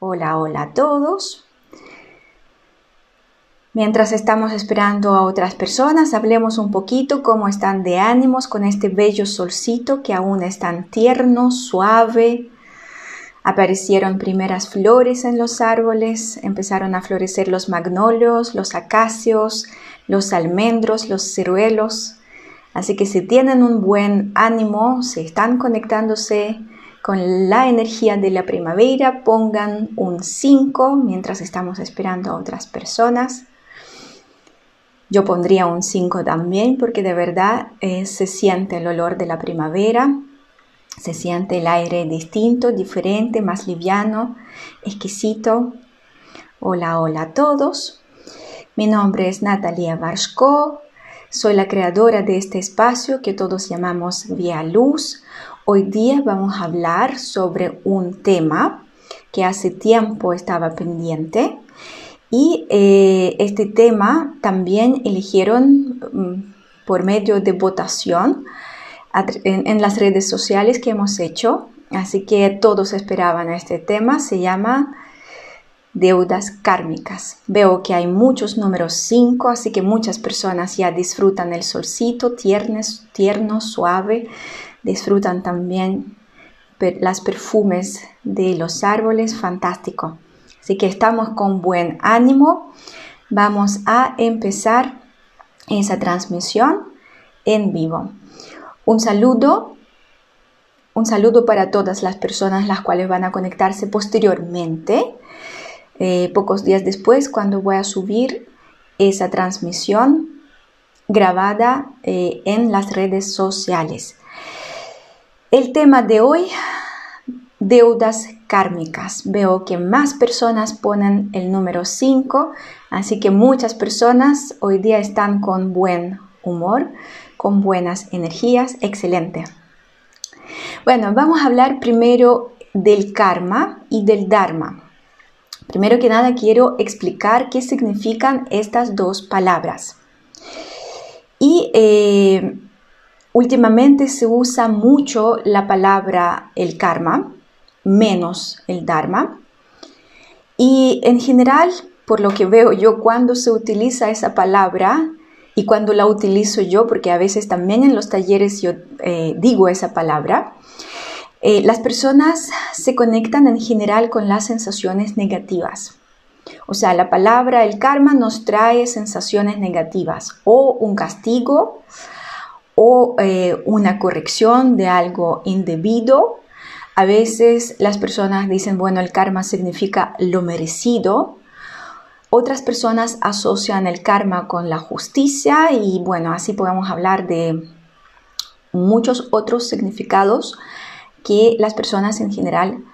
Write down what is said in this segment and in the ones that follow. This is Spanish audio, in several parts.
Hola, hola a todos. Mientras estamos esperando a otras personas, hablemos un poquito cómo están de ánimos con este bello solcito que aún es tan tierno, suave. Aparecieron primeras flores en los árboles, empezaron a florecer los magnolios, los acacios, los almendros, los ciruelos. Así que si tienen un buen ánimo, si están conectándose con la energía de la primavera, pongan un 5 mientras estamos esperando a otras personas. Yo pondría un 5 también porque de verdad eh, se siente el olor de la primavera, se siente el aire distinto, diferente, más liviano, exquisito. Hola, hola a todos. Mi nombre es Natalia Barshko. Soy la creadora de este espacio que todos llamamos Vía Luz, Hoy día vamos a hablar sobre un tema que hace tiempo estaba pendiente y eh, este tema también eligieron mm, por medio de votación en, las redes sociales que hemos hecho. Así que todos esperaban este tema. Se llama deudas kármicas. Veo que hay muchos números 5, así que muchas personas ya disfrutan el solcito tierno, tierno suave disfrutan también las perfumes de los árboles, fantástico. Así que estamos con buen ánimo. Vamos a empezar esa transmisión en vivo. Un saludo, un saludo para todas las personas las cuales van a conectarse posteriormente, eh, pocos días después, cuando voy a subir esa transmisión grabada eh, en las redes sociales. El tema de hoy, deudas kármicas. Veo que más personas ponen el número 5, así que muchas personas hoy día están con buen humor, con buenas energías. Excelente. Bueno, vamos a hablar primero del karma y del dharma. Primero que nada quiero explicar qué significan estas dos palabras. Y eh, Últimamente se usa mucho la palabra el karma, menos el dharma. Y en general, por lo que veo yo, cuando se utiliza esa palabra y cuando la utilizo yo, porque a veces también en los talleres yo eh, digo esa palabra, eh, las personas se conectan en general con las sensaciones negativas. O sea, la palabra el karma nos trae sensaciones negativas o un castigo, o eh, una corrección de algo indebido. A veces las personas dicen, bueno, el karma significa lo merecido. Otras personas asocian el karma con la justicia y bueno, así podemos hablar de muchos otros significados que las personas en general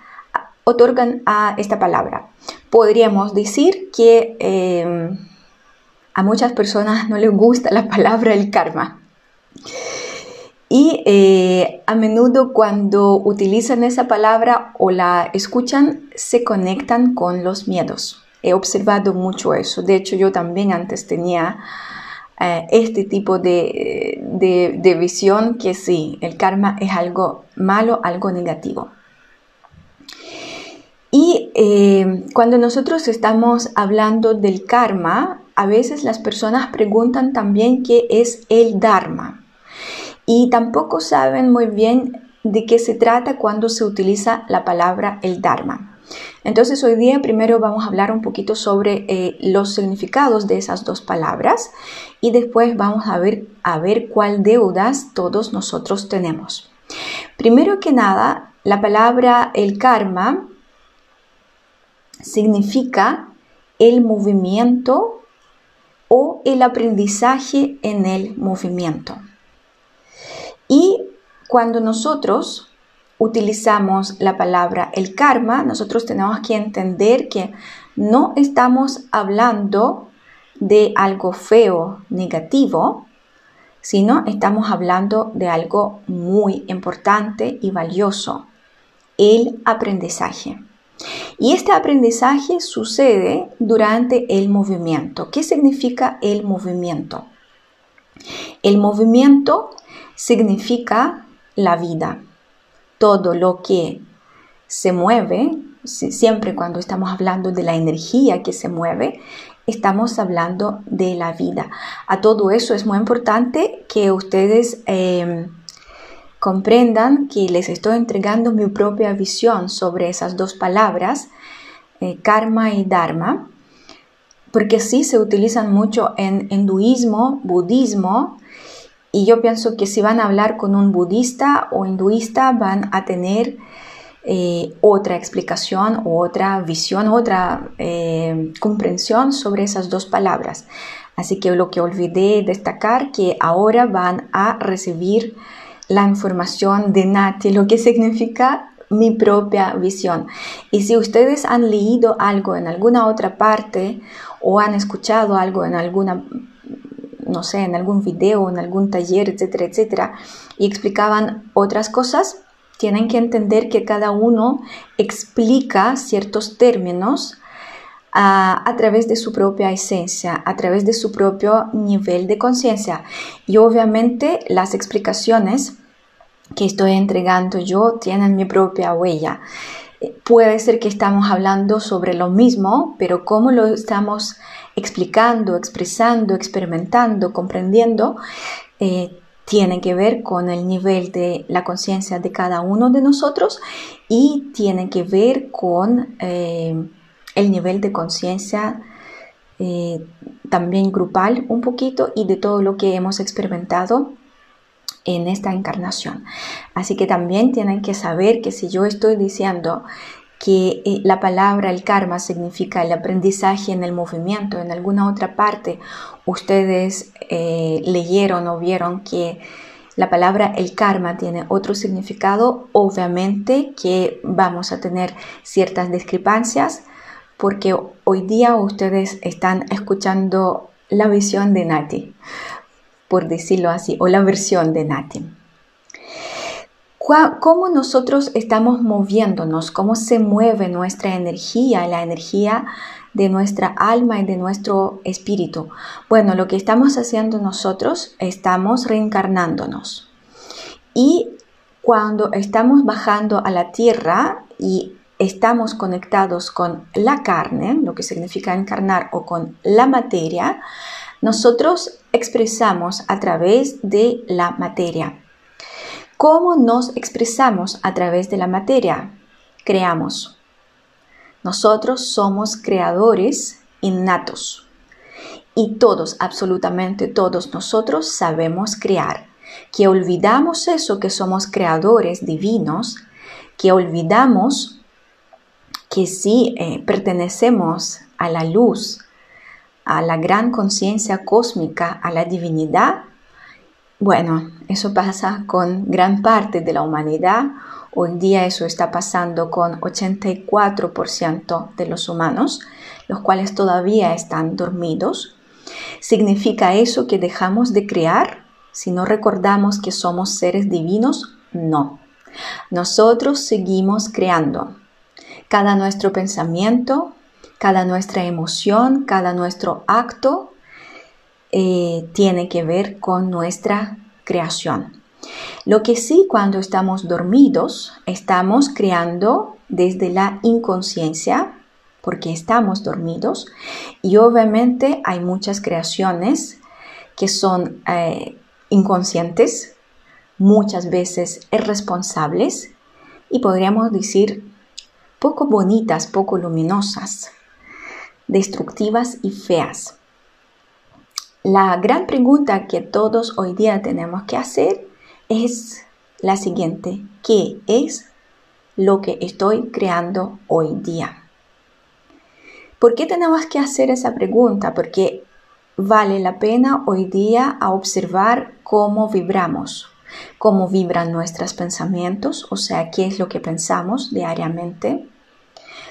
otorgan a esta palabra. Podríamos decir que eh, a muchas personas no les gusta la palabra el karma. Y eh, a menudo cuando utilizan esa palabra o la escuchan, se conectan con los miedos. He observado mucho eso. De hecho, yo también antes tenía eh, este tipo de, de, visión que sí, el karma es algo malo, algo negativo. Y eh, cuando nosotros estamos hablando del karma, a veces las personas preguntan también qué es el dharma y tampoco saben muy bien de qué se trata cuando se utiliza la palabra el Dharma. Entonces hoy día primero vamos a hablar un poquito sobre eh, los significados de esas dos palabras y después vamos a ver, a ver cuál deudas todos nosotros tenemos. Primero que nada, la palabra el karma significa el movimiento o el aprendizaje en el movimiento. Y cuando nosotros utilizamos la palabra el karma, nosotros tenemos que entender que no estamos hablando de algo feo, negativo, sino estamos hablando de algo muy importante y valioso, el aprendizaje. Y este aprendizaje sucede durante el movimiento. ¿Qué significa el movimiento? El movimiento significa la vida. Todo lo que se mueve siempre cuando estamos hablando de la energía que se mueve, estamos hablando de la vida. A todo eso es muy importante que ustedes em, comprendan que les estoy entregando mi propia visión sobre esas dos palabras, eh, karma y dharma, porque sí se utilizan mucho en hinduismo, budismo, y yo pienso que si van a hablar con un budista o hinduista van a tener eh, otra explicación, otra visión, otra eh, comprensión sobre esas dos palabras. Así que lo que olvidé destacar que ahora van a recibir la información de Nati, lo que significa mi propia visión. Y si ustedes han leído algo en alguna otra parte o han escuchado algo en alguna no sé, en algún video, en algún taller, etcétera, etcétera, y explicaban otras cosas, tienen que entender que cada uno explica ciertos términos a, través de su propia esencia, a través de su propio nivel de conciencia. Y obviamente las explicaciones que estoy entregando yo tienen mi propia huella. Eh, puede ser que estamos hablando sobre lo mismo, pero cómo lo estamos explicando, expresando, experimentando, comprendiendo, eh, tiene que ver con el nivel de la conciencia de cada uno de nosotros y tiene que ver con eh, el nivel de conciencia eh, también grupal un poquito y de todo lo que hemos experimentado en esta encarnación. Así que también tienen que saber que si yo estoy diciendo que eh, la palabra el karma significa el aprendizaje en el movimiento, en alguna otra parte ustedes eh, leyeron o vieron que la palabra el karma tiene otro significado, obviamente que vamos a tener ciertas discrepancias porque hoy día ustedes están escuchando la visión de Nati, por decirlo así, o la versión de Nati cómo nosotros estamos moviéndonos, cómo se mueve nuestra energía, la energía de nuestra alma y de nuestro espíritu. Bueno, lo que estamos haciendo nosotros, estamos reencarnándonos. Y cuando estamos bajando a la tierra y estamos conectados con la carne, lo que significa encarnar, o con la materia, nosotros expresamos a través de la materia. ¿Cómo nos expresamos a través de la materia? Creamos. Nosotros somos creadores innatos. Y todos, absolutamente todos nosotros sabemos crear. Que olvidamos eso, que somos creadores divinos, que olvidamos que si eh, pertenecemos a la luz, a la gran conciencia cósmica, a la divinidad, bueno, eso pasa con gran parte de la humanidad. Hoy día eso está pasando con 84% de los humanos, los cuales todavía están dormidos. ¿Significa eso que dejamos de crear si no recordamos que somos seres divinos? No. Nosotros seguimos creando. Cada nuestro pensamiento, cada nuestra emoción, cada nuestro acto eh, tiene que ver con nuestra creación. Lo que sí, cuando estamos dormidos, estamos creando desde la inconsciencia, porque estamos dormidos, y obviamente hay muchas creaciones que son eh, inconscientes, muchas veces irresponsables, y podríamos decir poco bonitas, poco luminosas, destructivas y feas. La gran pregunta que todos hoy día tenemos que hacer es la siguiente. ¿Qué es lo que estoy creando hoy día? ¿Por qué tenemos que hacer esa pregunta? Porque vale la pena hoy día a observar cómo vibramos, cómo vibran nuestros pensamientos, o sea, qué es lo que pensamos diariamente,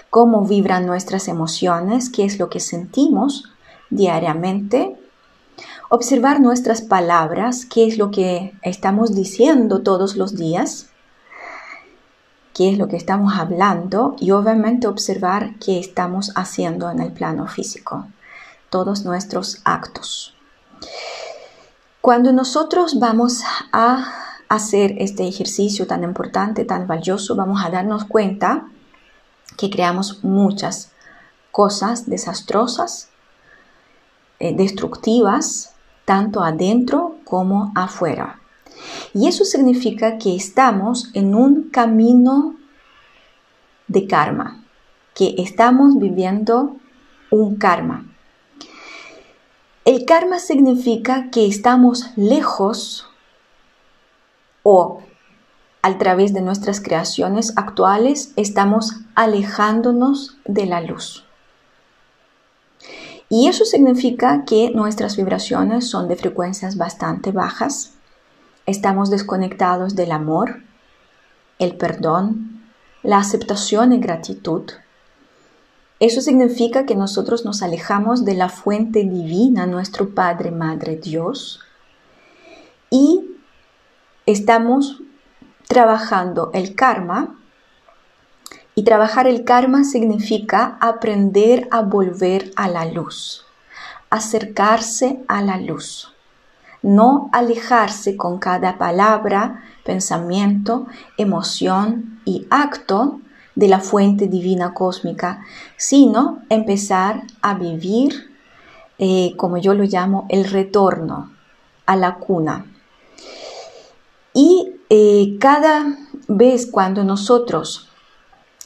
cómo vibran nuestras emociones, qué es lo que sentimos diariamente observar nuestras palabras, qué es lo que estamos diciendo todos los días, qué es lo que estamos hablando y obviamente observar qué estamos haciendo en el plano físico, todos nuestros actos. Cuando nosotros vamos a hacer este ejercicio tan importante, tan valioso, vamos a darnos cuenta que creamos muchas cosas desastrosas, eh, destructivas, tanto adentro como afuera. Y eso significa que estamos en un camino de karma, que estamos viviendo un karma. El karma significa que estamos lejos o a través de nuestras creaciones actuales estamos alejándonos de la luz. Y eso significa que nuestras vibraciones son de frecuencias bastante bajas, estamos desconectados del amor, el perdón, la aceptación y gratitud, eso significa que nosotros nos alejamos de la fuente divina, nuestro Padre, Madre, Dios, y estamos trabajando el karma. Y trabajar el karma significa aprender a volver a la luz, acercarse a la luz, no alejarse con cada palabra, pensamiento, emoción y acto de la fuente divina cósmica, sino empezar a vivir, eh, como yo lo llamo, el retorno a la cuna. Y eh, cada vez cuando nosotros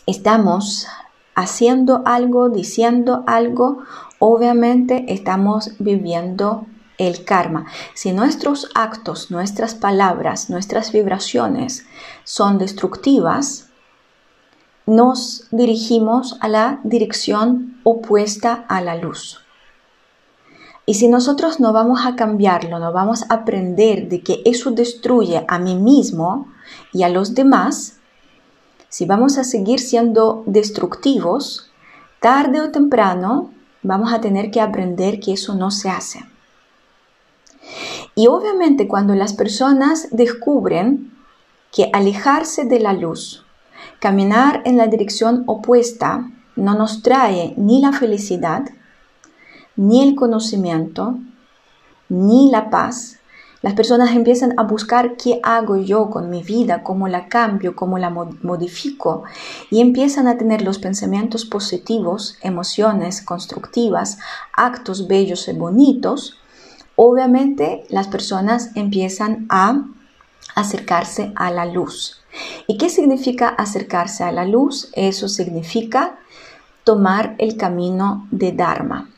estamos haciendo algo, diciendo algo, obviamente estamos viviendo el karma. Si nuestros actos, nuestras palabras, nuestras vibraciones son destructivas, nos dirigimos a la dirección opuesta a la luz. Y si nosotros no vamos a cambiarlo, no vamos a aprender de que eso destruye a mí mismo y a los demás, si vamos a seguir siendo destructivos, tarde o temprano vamos a tener que aprender que eso no se hace. Y obviamente cuando las personas descubren que alejarse de la luz Caminar en la dirección opuesta no nos trae ni la felicidad, ni el conocimiento, ni la paz. Las personas empiezan a buscar qué hago yo con mi vida, cómo la cambio, cómo la modifico y empiezan a tener los pensamientos positivos, emociones constructivas, actos bellos y bonitos. Obviamente las personas empiezan a acercarse a la luz. ¿Y qué significa acercarse a la luz? Eso significa tomar el camino de Dharma.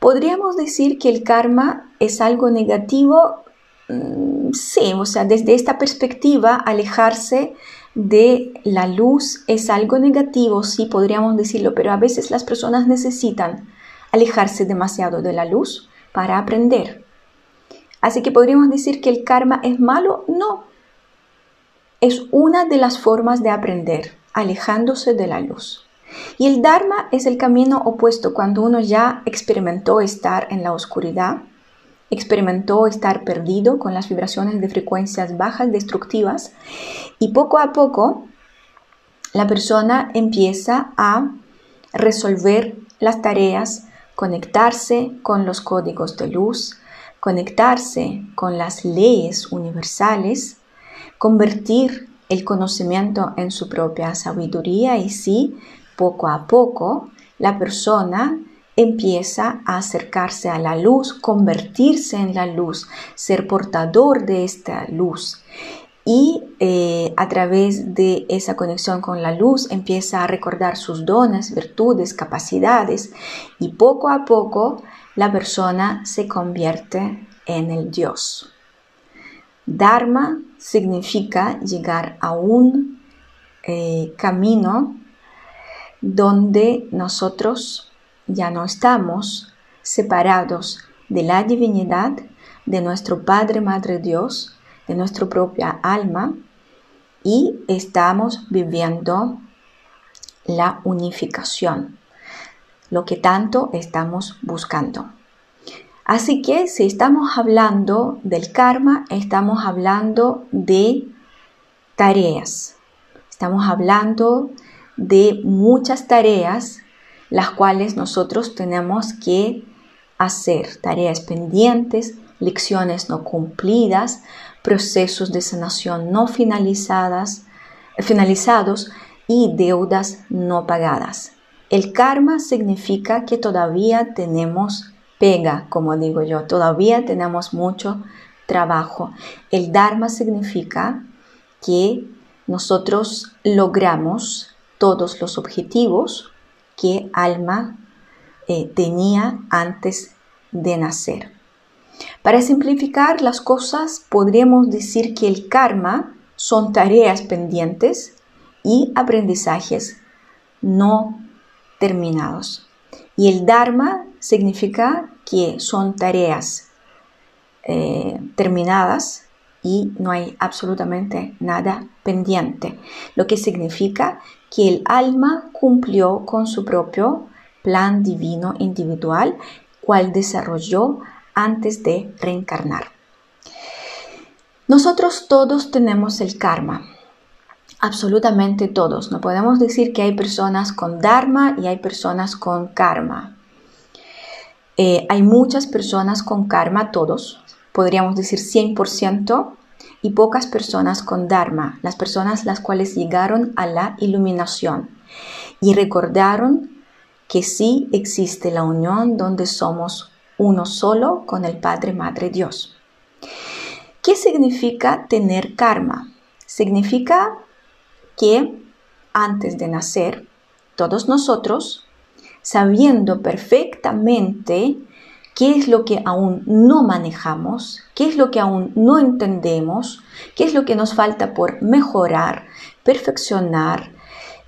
¿Podríamos decir que el karma es algo negativo? Mm, sí, o sea, desde esta perspectiva, alejarse de la luz es algo negativo, sí podríamos decirlo, pero a veces las personas necesitan alejarse demasiado de la luz para aprender. Así que podríamos decir que el karma es malo, no, es una de las formas de aprender, alejándose de la luz. Y el Dharma es el camino opuesto cuando uno ya experimentó estar en la oscuridad, experimentó estar perdido con las vibraciones de frecuencias bajas destructivas y poco a poco la persona empieza a resolver las tareas, conectarse con los códigos de luz, conectarse con las leyes universales convertir el conocimiento en su propia sabiduría y sí, poco a poco, la persona empieza a acercarse a la luz, convertirse en la luz, ser portador de esta luz. Y eh, a través de esa conexión con la luz empieza a recordar sus dones, virtudes, capacidades y poco a poco la persona se convierte en el Dios. Dharma significa llegar a un eh, camino donde nosotros ya no estamos separados de la divinidad, de nuestro Padre, Madre Dios, de nuestra propia alma y estamos viviendo la unificación, lo que tanto estamos buscando. Así que si estamos hablando del karma, estamos hablando de tareas. Estamos hablando de muchas tareas las cuales nosotros tenemos que hacer. Tareas pendientes, lecciones no cumplidas, procesos de sanación no finalizadas, finalizados y deudas no pagadas. El karma significa que todavía tenemos pega, como digo yo, todavía tenemos mucho trabajo. El dharma significa que nosotros logramos todos los objetivos que alma eh, tenía antes de nacer. Para simplificar las cosas, podríamos decir que el karma son tareas pendientes y aprendizajes no terminados. Y el Dharma significa que son tareas eh, terminadas y no hay absolutamente nada pendiente, lo que significa que el alma cumplió con su propio plan divino individual, cual desarrolló antes de reencarnar. Nosotros todos tenemos el karma, absolutamente todos. No podemos decir que hay personas con dharma y hay personas con karma. Eh, hay muchas personas con karma, todos, podríamos decir 100%, y pocas personas con dharma, las personas las cuales llegaron a la iluminación y recordaron que sí existe la unión donde somos uno solo con el Padre Madre Dios. ¿Qué significa tener karma? Significa que antes de nacer, todos nosotros, sabiendo perfectamente qué es lo que aún no manejamos, qué es lo que aún no entendemos, qué es lo que nos falta por mejorar, perfeccionar,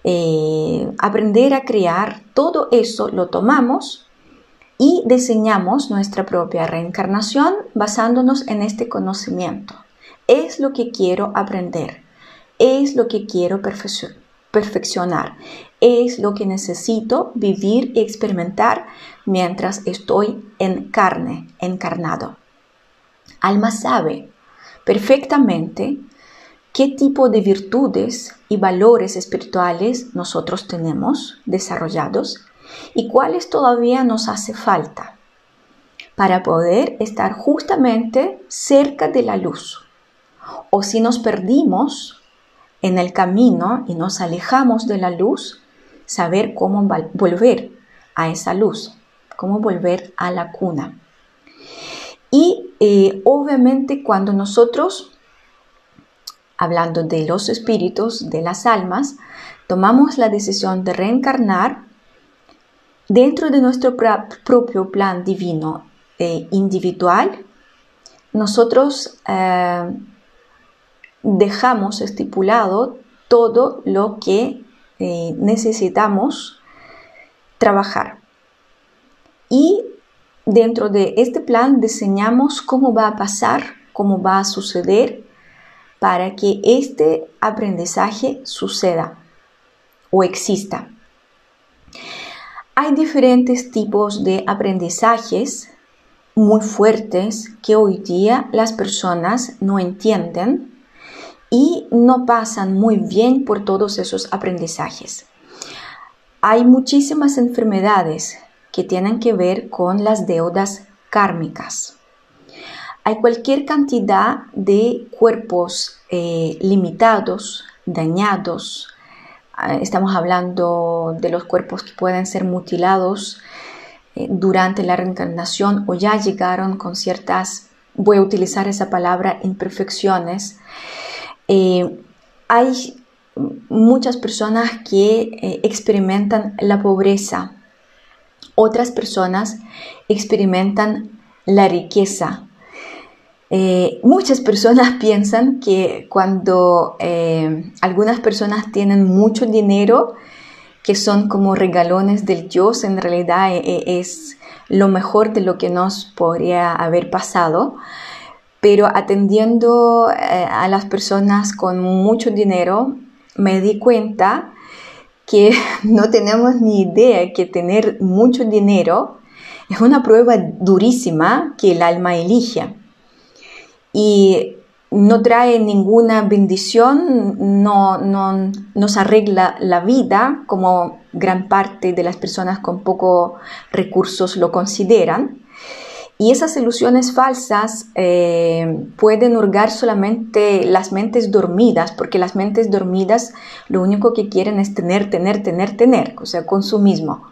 eh, aprender a crear, todo eso lo tomamos y diseñamos nuestra propia reencarnación basándonos en este conocimiento. Es lo que quiero aprender. Es lo que quiero perfeccionar, es lo que necesito vivir y experimentar mientras estoy en carne, encarnado. Alma sabe perfectamente qué tipo de virtudes y valores espirituales nosotros tenemos desarrollados y cuáles todavía nos hace falta para poder estar justamente cerca de la luz. O si nos perdimos en el camino y nos alejamos de la luz, saber cómo volver a esa luz, cómo volver a la cuna. Y eh, obviamente cuando nosotros, hablando de los espíritus, de las almas, tomamos la decisión de reencarnar dentro de nuestro propio plan divino e individual, nosotros eh, dejamos estipulado todo lo que eh, necesitamos trabajar. Y dentro de este plan diseñamos cómo va a pasar, cómo va a suceder para que este aprendizaje suceda o exista. Hay diferentes tipos de aprendizajes muy fuertes que hoy día las personas no entienden y no pasan muy bien por todos esos aprendizajes. Hay muchísimas enfermedades que tienen que ver con las deudas kármicas. Hay cualquier cantidad de cuerpos eh, limitados, dañados. Ah, estamos hablando de los cuerpos que pueden ser mutilados eh, durante la reencarnación o ya llegaron con ciertas, voy a utilizar esa palabra, imperfecciones eh, hay muchas personas que eh, experimentan la pobreza, otras personas experimentan la riqueza. Eh, muchas personas piensan que cuando algunas personas tienen mucho dinero, que son como regalones del Dios, en realidad es lo mejor de lo que nos podría haber pasado pero atendiendo eh, a las personas con mucho dinero, me di cuenta que no tenemos ni idea que tener mucho dinero es una prueba durísima que el alma elige. Y no trae ninguna bendición, no, no nos arregla la vida como gran parte de las personas con pocos recursos lo consideran Y esas ilusiones falsas eh, pueden hurgar solamente las mentes dormidas, porque las mentes dormidas lo único que quieren es tener, tener, tener, tener, o sea, consumismo.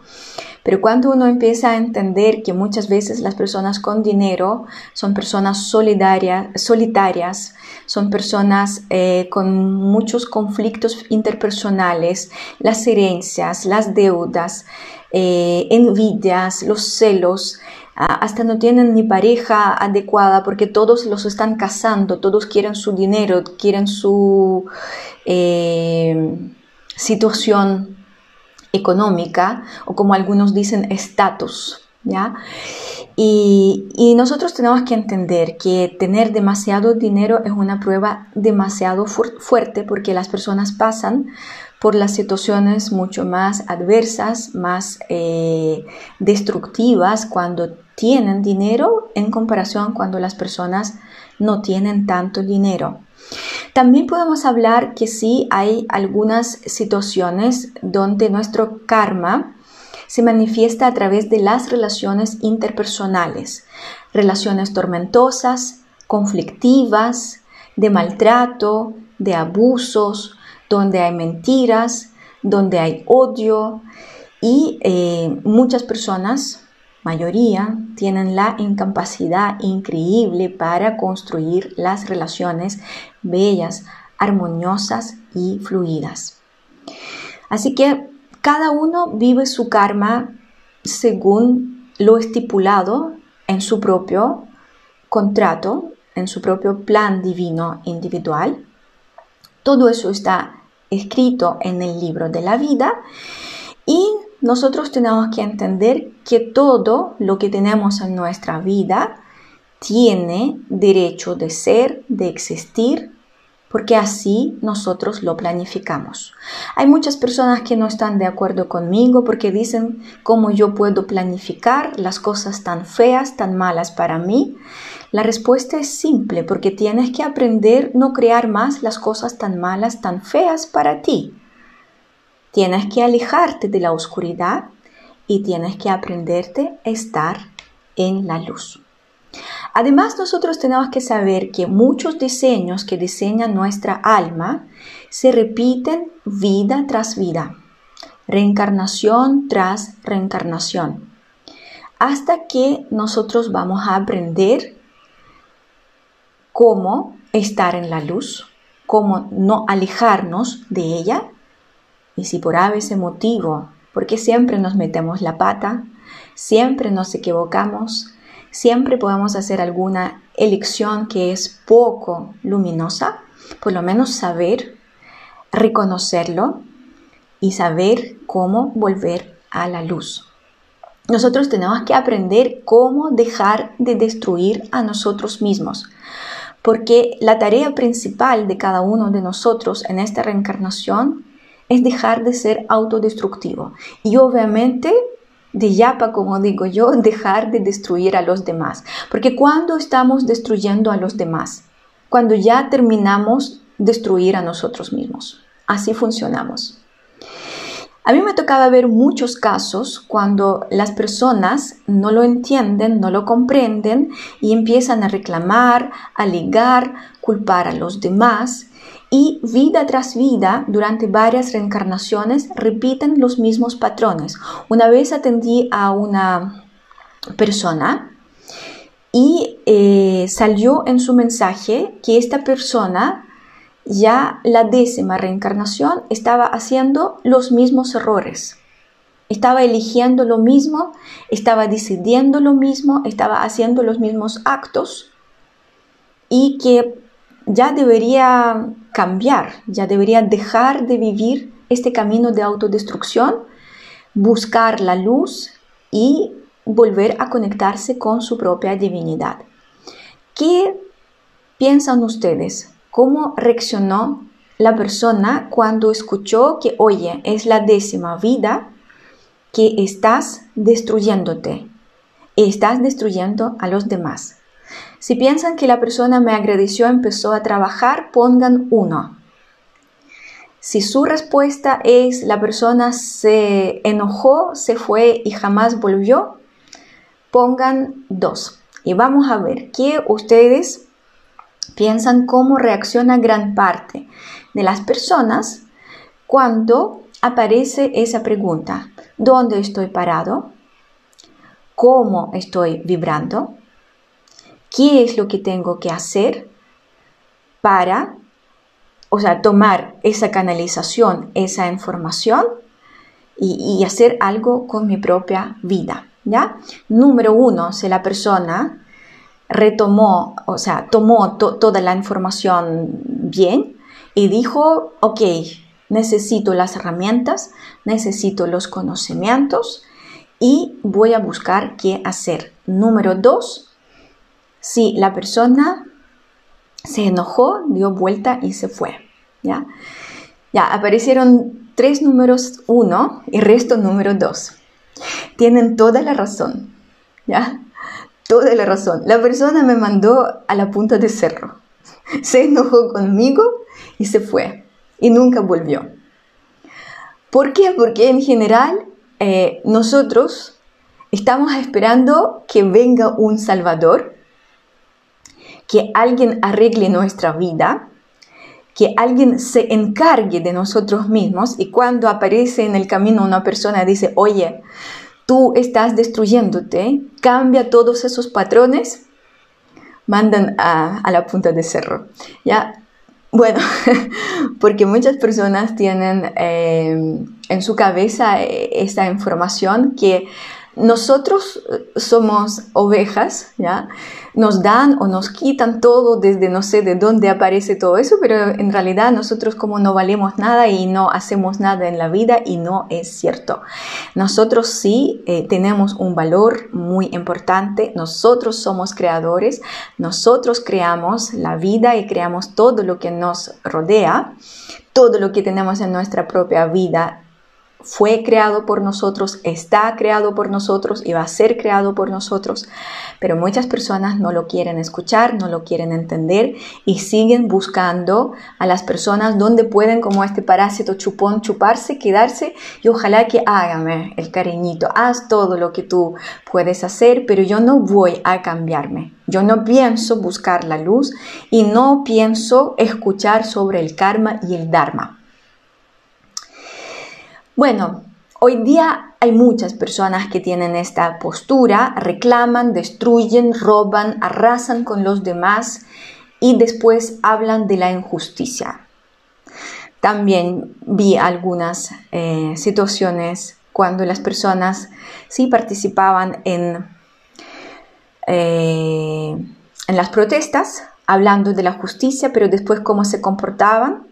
Pero cuando uno empieza a entender que muchas veces las personas con dinero son personas solidarias, solitarias, son personas eh, con muchos conflictos interpersonales, las herencias, las deudas, eh, envidias, los celos, hasta no tienen ni pareja adecuada porque todos los están casando, todos quieren su dinero, quieren su eh, situación económica o como algunos dicen estatus, ¿ya? Y, y, nosotros tenemos que entender que tener demasiado dinero es una prueba demasiado fuerte porque las personas pasan por las situaciones mucho más adversas, más eh, destructivas cuando tienen dinero en comparación cuando las personas no tienen tanto dinero. También podemos hablar que sí hay algunas situaciones donde nuestro karma se manifiesta a través de las relaciones interpersonales, relaciones tormentosas, conflictivas, de maltrato, de abusos, donde hay mentiras, donde hay odio y eh, muchas personas mayoría tienen la incapacidad increíble para construir las relaciones bellas, armoniosas y fluidas. Así que cada uno vive su karma según lo estipulado en su propio contrato, en su propio plan divino individual. Todo eso está escrito en el libro de la vida nosotros tenemos que entender que todo lo que tenemos en nuestra vida tiene derecho de ser, de existir, porque así nosotros lo planificamos. Hay muchas personas que no están de acuerdo conmigo porque dicen cómo yo puedo planificar las cosas tan feas, tan malas para mí. La respuesta es simple, porque tienes que aprender no crear más las cosas tan malas, tan feas para ti. Tienes que alejarte de la oscuridad y tienes que aprenderte a estar en la luz. Además, nosotros tenemos que saber que muchos diseños que diseña nuestra alma se repiten vida tras vida, reencarnación tras reencarnación, hasta que nosotros vamos a aprender cómo estar en la luz, cómo no alejarnos de ella y si por ese motivo, porque siempre nos metemos la pata, siempre nos equivocamos, siempre podemos hacer alguna elección que es poco luminosa, por lo menos saber reconocerlo y saber cómo volver a la luz. Nosotros tenemos que aprender cómo dejar de destruir a nosotros mismos, porque la tarea principal de cada uno de nosotros en esta reencarnación es dejar de ser autodestructivo y obviamente de yapa, como digo yo, dejar de destruir a los demás. Porque cuando estamos destruyendo a los demás, cuando ya terminamos destruir a nosotros mismos. Así funcionamos. A mí me tocaba ver muchos casos cuando las personas no lo entienden, no lo comprenden y empiezan a reclamar, a ligar, culpar a los demás y vida tras vida, durante varias reencarnaciones, repiten los mismos patrones. Una vez atendí a una persona y eh, salió en su mensaje que esta persona ya la décima reencarnación estaba haciendo los mismos errores. Estaba eligiendo lo mismo, estaba decidiendo lo mismo, estaba haciendo los mismos actos y que ya debería cambiar, ya debería dejar de vivir este camino de autodestrucción, buscar la luz y volver a conectarse con su propia divinidad. ¿Qué piensan ustedes? ¿Cómo reaccionó la persona cuando escuchó que, oye, es la décima vida que estás destruyéndote? Estás destruyendo a los demás. Si piensan que la persona me agradeció, empezó a trabajar, pongan uno. Si su respuesta es la persona se enojó, se fue y jamás volvió, pongan dos. Y vamos a ver qué ustedes piensan cómo reacciona gran parte de las personas cuando aparece esa pregunta. ¿Dónde estoy parado? ¿Cómo estoy vibrando? ¿Qué es lo que tengo que hacer para, o sea, tomar esa canalización, esa información y, hacer algo con mi propia vida? ¿Ya? Número uno, si la persona retomó, o sea, tomó toda la información bien y dijo, ok, necesito las herramientas, necesito los conocimientos y voy a buscar qué hacer. Número dos, si la persona se enojó, dio vuelta y se fue. ¿ya? ya aparecieron tres números uno y resto número dos. Tienen toda la razón. ¿ya? toda la razón. La persona me mandó a la punta de cerro. Se enojó conmigo y se fue. Y nunca volvió. ¿Por qué? Porque en general eh, nosotros estamos esperando que venga un Salvador, que alguien arregle nuestra vida, que alguien se encargue de nosotros mismos y cuando aparece en el camino una persona dice, oye, tú estás destruyéndote, cambia todos esos patrones, mandan a, la punta de cerro. ¿ya? Bueno, porque muchas personas tienen eh, en su cabeza eh, esta información que nosotros eh, somos ovejas, ¿ya? Nos dan o nos quitan todo desde no sé de dónde aparece todo eso, pero en realidad nosotros como no valemos nada y no hacemos nada en la vida y no es cierto. Nosotros sí eh, tenemos un valor muy importante, nosotros somos creadores, nosotros creamos la vida y creamos todo lo que nos rodea, todo lo que tenemos en nuestra propia vida fue creado por nosotros, está creado por nosotros y va a ser creado por nosotros, pero muchas personas no lo quieren escuchar, no lo quieren entender y siguen buscando a las personas donde pueden como este parásito chupón chuparse, quedarse y ojalá que hágame el cariñito, haz todo lo que tú puedes hacer, pero yo no voy a cambiarme. Yo no pienso buscar la luz y no pienso escuchar sobre el karma y el dharma. Bueno, hoy día hay muchas personas que tienen esta postura, reclaman, destruyen, roban, arrasan con los demás y después hablan de la injusticia. También vi algunas eh, situaciones cuando las personas sí participaban en, eh, en las protestas, hablando de la justicia, pero después cómo se comportaban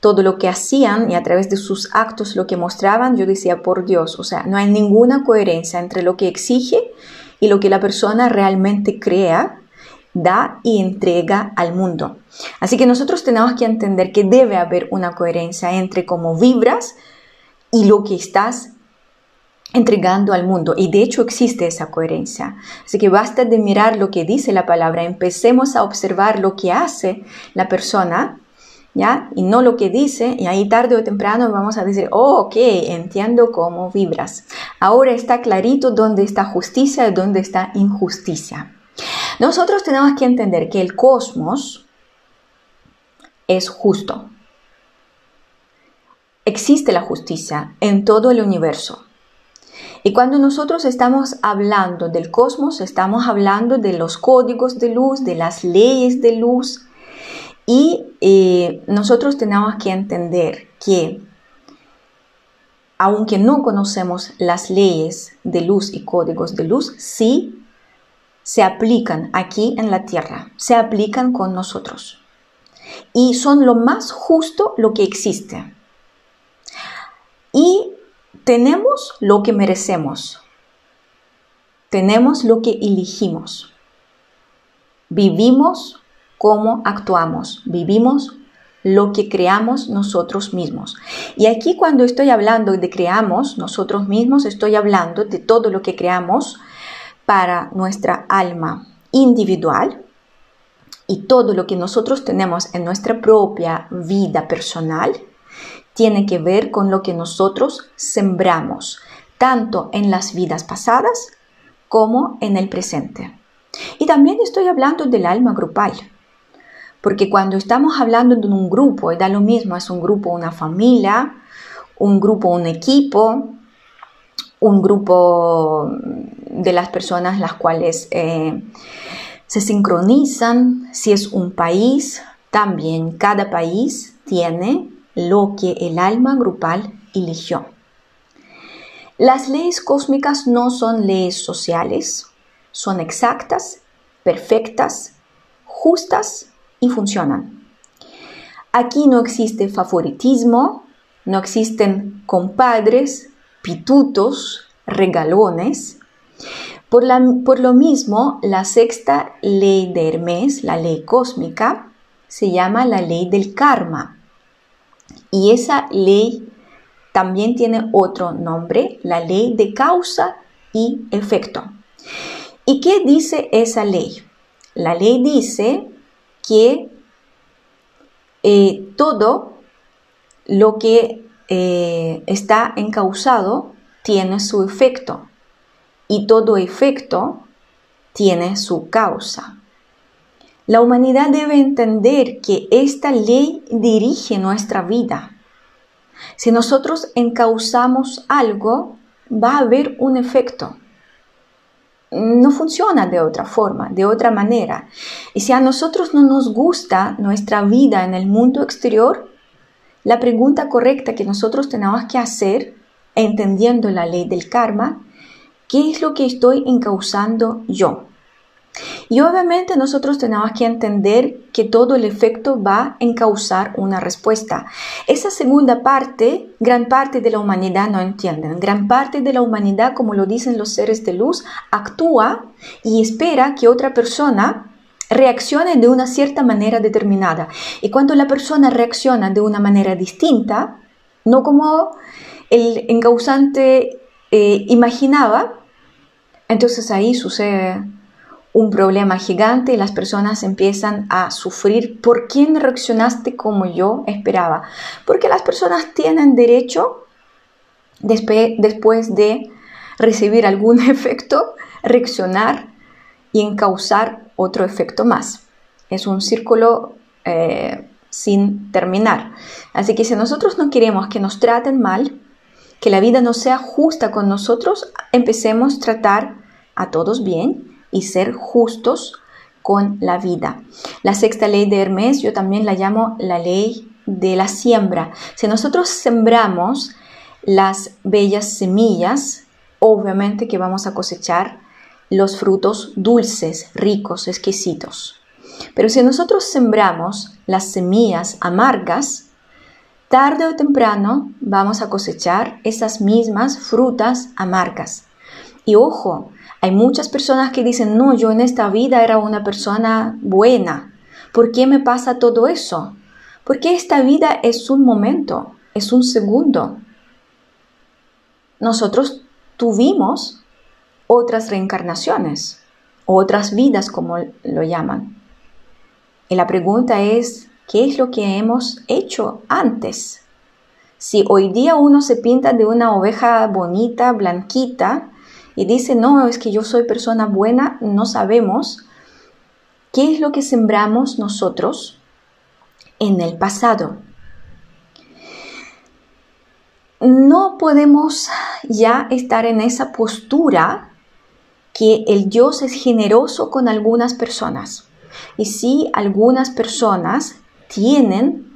todo lo que hacían y a través de sus actos lo que mostraban, yo decía, por Dios, o sea, no hay ninguna coherencia entre lo que exige y lo que la persona realmente crea, da y entrega al mundo. Así que nosotros tenemos que entender que debe haber una coherencia entre cómo vibras y lo que estás entregando al mundo. Y de hecho existe esa coherencia. Así que basta de mirar lo que dice la palabra, empecemos a observar lo que hace la persona ¿ya? Y no lo que dice, y ahí tarde o temprano vamos a decir, oh, ok, entiendo cómo vibras. Ahora está clarito dónde está justicia y dónde está injusticia. Nosotros tenemos que entender que el cosmos es justo. Existe la justicia en todo el universo. Y cuando nosotros estamos hablando del cosmos, estamos hablando de los códigos de luz, de las leyes de luz, y eh, nosotros tenemos que entender que aunque no conocemos las leyes de luz y códigos de luz, sí se aplican aquí en la tierra, se aplican con nosotros. Y son lo más justo lo que existe. Y tenemos lo que merecemos. Tenemos lo que elegimos. Vivimos cómo actuamos, vivimos lo que creamos nosotros mismos. Y aquí cuando estoy hablando de creamos nosotros mismos, estoy hablando de todo lo que creamos para nuestra alma individual y todo lo que nosotros tenemos en nuestra propia vida personal tiene que ver con lo que nosotros sembramos, tanto en las vidas pasadas como en el presente. Y también estoy hablando del alma grupal. Porque cuando estamos hablando de un grupo, da lo mismo, es un grupo, una familia, un grupo, un equipo, un grupo de las personas las cuales eh, se sincronizan, si es un país, también cada país tiene lo que el alma grupal eligió. Las leyes cósmicas no son leyes sociales, son exactas, perfectas, justas y funcionan. Aquí no existe favoritismo, no existen compadres, pitutos, regalones. Por, por, lo mismo, la sexta ley de Hermes, la ley cósmica, se llama la ley del karma. Y esa ley también tiene otro nombre, la ley de causa y efecto. ¿Y qué dice esa ley? La ley dice que eh, todo lo que eh, está encausado tiene su efecto y todo efecto tiene su causa. La humanidad debe entender que esta ley dirige nuestra vida. Si nosotros encauzamos algo, va a haber un efecto. No funciona de otra forma, de otra manera. Y si a nosotros no nos gusta nuestra vida en el mundo exterior, la pregunta correcta que nosotros tenemos que hacer, entendiendo la ley del karma, ¿qué es lo que estoy encauzando yo? Y obviamente nosotros tenemos que entender que todo el efecto va a encauzar una respuesta. Esa segunda parte, gran parte de la humanidad no entienden. Gran parte de la humanidad, como lo dicen los seres de luz, actúa y espera que otra persona reaccione de una cierta manera determinada. Y cuando la persona reacciona de una manera distinta, no como el encausante eh, imaginaba, entonces ahí sucede un problema gigante y las personas empiezan a sufrir. ¿Por qué no reaccionaste como yo esperaba? Porque las personas tienen derecho, después de recibir algún efecto, reaccionar y encauzar otro efecto más. Es un círculo eh, sin terminar. Así que si nosotros no queremos que nos traten mal, que la vida no sea justa con nosotros, empecemos a tratar a todos bien y ser justos con la vida. La sexta ley de Hermes yo también la llamo la ley de la siembra. Si nosotros sembramos las bellas semillas, obviamente que vamos a cosechar los frutos dulces, ricos, exquisitos. Pero si nosotros sembramos las semillas amargas, tarde o temprano vamos a cosechar esas mismas frutas amargas. Y ojo, hay muchas personas que dicen, no, yo en esta vida era una persona buena. ¿Por qué me pasa todo eso? Porque esta vida es un momento, es un segundo. Nosotros tuvimos otras reencarnaciones, otras vidas como lo llaman. Y la pregunta es, ¿qué es lo que hemos hecho antes? Si hoy día uno se pinta de una oveja bonita, blanquita, y dice, no, es que yo soy persona buena, no sabemos qué es lo que sembramos nosotros en el pasado. No podemos ya estar en esa postura que el Dios es generoso con algunas personas. Y si algunas personas tienen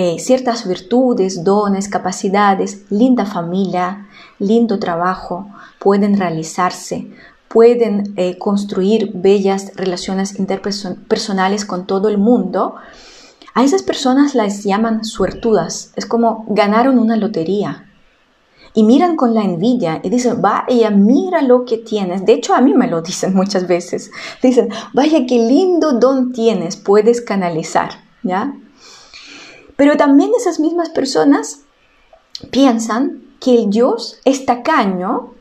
eh, ciertas virtudes, dones, capacidades, linda familia, lindo trabajo, pueden realizarse, pueden eh, construir bellas relaciones interpersonales con todo el mundo, a esas personas las llaman suertudas. Es como ganaron una lotería. Y miran con la envidia y dicen, vaya, mira lo que tienes. De hecho, a mí me lo dicen muchas veces. Dicen, vaya, qué lindo don tienes, puedes canalizar. ¿Ya? Pero también esas mismas personas piensan que el Dios es tacaño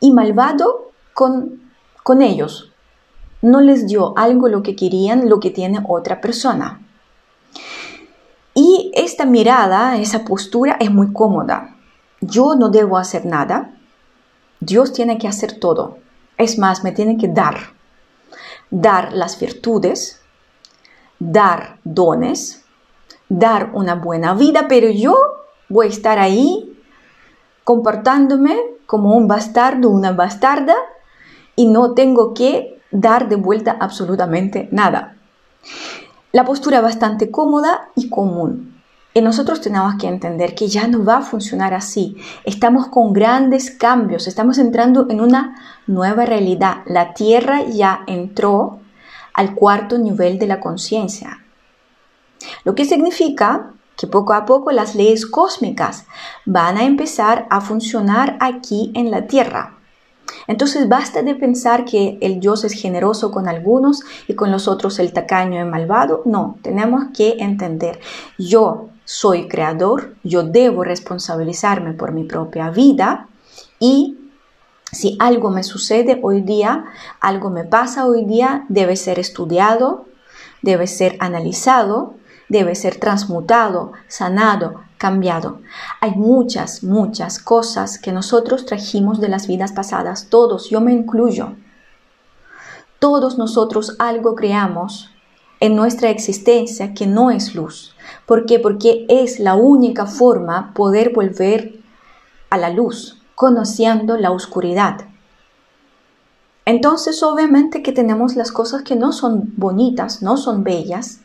y malvado con, con ellos. No les dio algo lo que querían, lo que tiene otra persona. Y esta mirada, esa postura es muy cómoda. Yo no debo hacer nada. Dios tiene que hacer todo. Es más, me tiene que dar. dar las virtudes, dar dones, dar una buena vida, pero yo voy a estar ahí comportándome como un bastardo, una bastarda, y no tengo que dar de vuelta absolutamente nada. La postura bastante cómoda y común. Y nosotros tenemos que entender que ya no va a funcionar así. Estamos con grandes cambios, estamos entrando en una nueva realidad. La Tierra ya entró al cuarto nivel de la conciencia. Lo que significa que poco a poco las leyes cósmicas van a empezar a funcionar aquí en la Tierra. Entonces basta de pensar que el Dios es generoso con algunos y con los otros el tacaño y malvado. No, tenemos que entender, yo soy creador, yo debo responsabilizarme por mi propia vida y si algo me sucede hoy día, algo me pasa hoy día, debe ser estudiado, debe ser analizado, debe ser transmutado, sanado, cambiado. Hay muchas, muchas cosas que nosotros trajimos de las vidas pasadas, todos, yo me incluyo. Todos nosotros algo creamos en nuestra existencia que no es luz. ¿Por qué? Porque es la única forma poder volver a la luz, conociendo la oscuridad. Entonces, obviamente que tenemos las cosas que no son bonitas, no son bellas,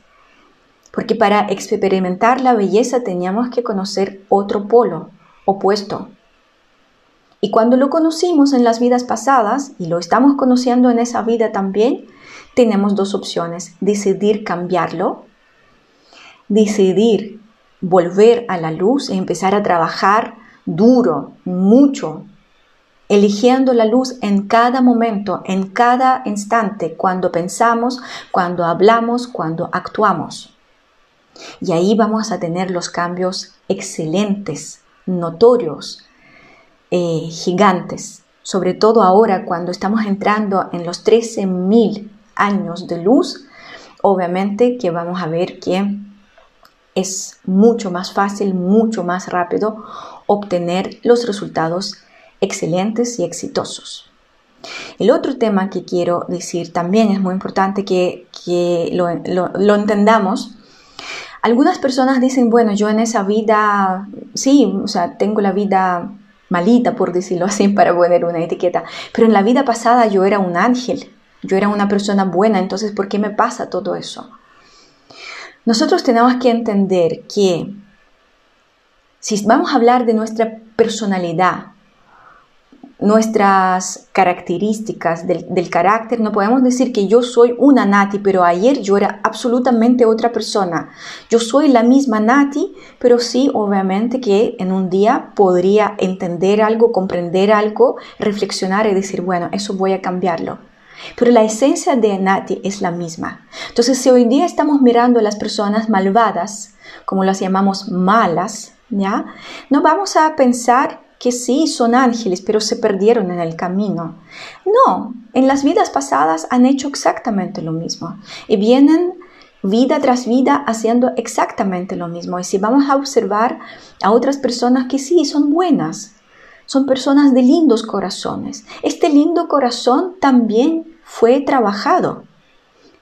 porque para experimentar la belleza teníamos que conocer otro polo opuesto. Y cuando lo conocimos en las vidas pasadas y lo estamos conociendo en esa vida también, tenemos dos opciones, decidir cambiarlo, decidir volver a la luz y empezar a trabajar duro, mucho, eligiendo la luz en cada momento, en cada instante, cuando pensamos, cuando hablamos, cuando actuamos. Y ahí vamos a tener los cambios excelentes, notorios, eh, gigantes, sobre todo ahora cuando estamos entrando en los 13.000 años de luz, obviamente que vamos a ver que es mucho más fácil, mucho más rápido obtener los resultados excelentes y exitosos. El otro tema que quiero decir también es muy importante que, lo entendamos algunas personas dicen, bueno, yo en esa vida, sí, o sea, tengo la vida malita, por decirlo así, para poner una etiqueta, pero en la vida pasada yo era un ángel, yo era una persona buena, entonces, ¿por qué me pasa todo eso? Nosotros tenemos que entender que si vamos a hablar de nuestra personalidad, nuestras características del, carácter, no podemos decir que yo soy una Nati, pero ayer yo era absolutamente otra persona. Yo soy la misma Nati, pero sí, obviamente que en un día podría entender algo, comprender algo, reflexionar y decir, bueno, eso voy a cambiarlo. Pero la esencia de Nati es la misma. Entonces, si hoy día estamos mirando a las personas malvadas, como las llamamos malas, ¿ya? No vamos a pensar que sí son ángeles, pero se perdieron en el camino. No, en las vidas pasadas han hecho exactamente lo mismo y vienen vida tras vida haciendo exactamente lo mismo. Y si vamos a observar a otras personas que sí son buenas, son personas de lindos corazones, este lindo corazón también fue trabajado.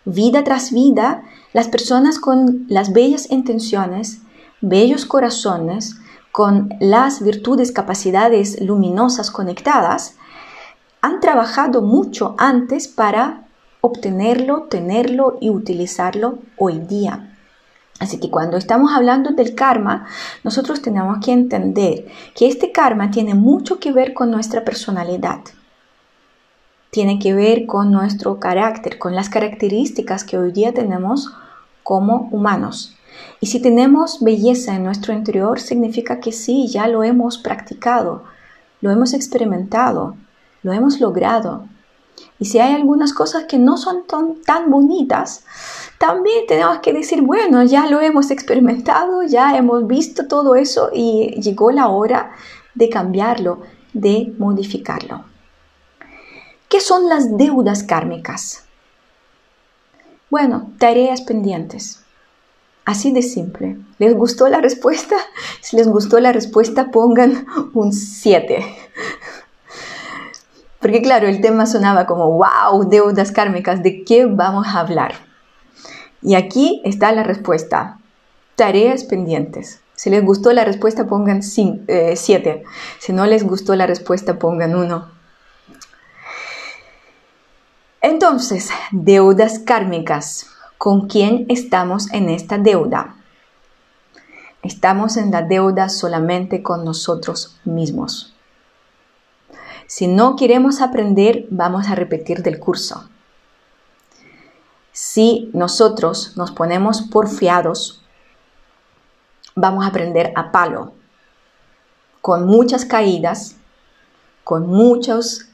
Vida tras vida, las personas con las bellas intenciones, bellos corazones, con las virtudes, capacidades luminosas conectadas, han trabajado mucho antes para obtenerlo, tenerlo y utilizarlo hoy día. Así que cuando estamos hablando del karma, nosotros tenemos que entender que este karma tiene mucho que ver con nuestra personalidad. Tiene que ver con nuestro carácter, con las características que hoy día tenemos como humanos. Y si tenemos belleza en nuestro interior, significa que sí, ya lo hemos practicado, lo hemos experimentado, lo hemos logrado. Y si hay algunas cosas que no son tan, bonitas, también tenemos que decir, bueno, ya lo hemos experimentado, ya hemos visto todo eso y llegó la hora de cambiarlo, de modificarlo. ¿Qué son las deudas kármicas? Bueno, tareas pendientes. Así de simple. ¿Les gustó la respuesta? Si les gustó la respuesta, pongan un 7. Porque claro, el tema sonaba como, wow, deudas kármicas, ¿de qué vamos a hablar? Y aquí está la respuesta. Tareas pendientes. Si les gustó la respuesta, pongan 7. Eh, si no les gustó la respuesta, pongan 1. Entonces, deudas kármicas. ¿Con quién estamos en esta deuda? Estamos en la deuda solamente con nosotros mismos. Si no queremos aprender, vamos a repetir del curso. Si nosotros nos ponemos porfiados, vamos a aprender a palo, con muchas caídas, con muchos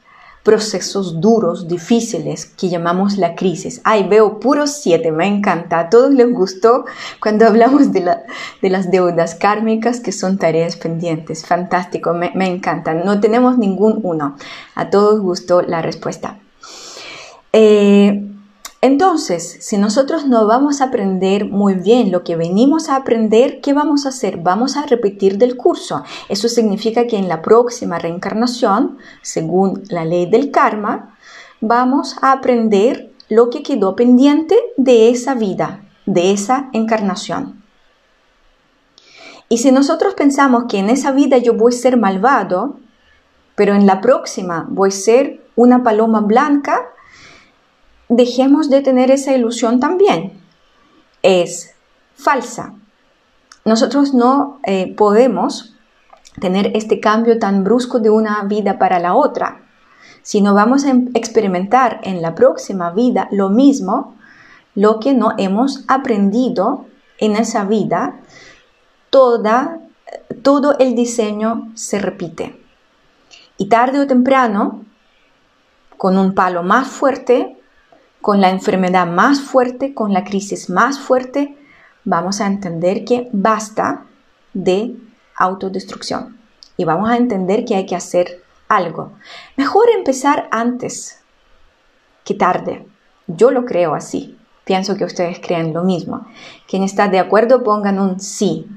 procesos duros, difíciles, que llamamos la crisis. Ay, veo puros siete, me encanta. A todos les gustó cuando hablamos de, las deudas kármicas, que son tareas pendientes. Fantástico, me, me encanta. No tenemos ningún uno. A todos gustó la respuesta. Eh, entonces, si nosotros no vamos a aprender muy bien lo que venimos a aprender, ¿qué vamos a hacer? Vamos a repetir del curso. Eso significa que en la próxima reencarnación, según la ley del karma, vamos a aprender lo que quedó pendiente de esa vida, de esa encarnación. Y si nosotros pensamos que en esa vida yo voy a ser malvado, pero en la próxima voy a ser una paloma blanca, dejemos de tener esa ilusión también. Es falsa. Nosotros no eh, podemos tener este cambio tan brusco de una vida para la otra. Si no vamos a em, experimentar en la próxima vida lo mismo, lo que no hemos aprendido en esa vida, toda, todo el diseño se repite. Y tarde o temprano, con un palo más fuerte, con la enfermedad más fuerte, con la crisis más fuerte, vamos a entender que basta de autodestrucción y vamos a entender que hay que hacer algo. Mejor empezar antes que tarde. Yo lo creo así. Pienso que ustedes creen lo mismo. Quien está de acuerdo pongan un sí.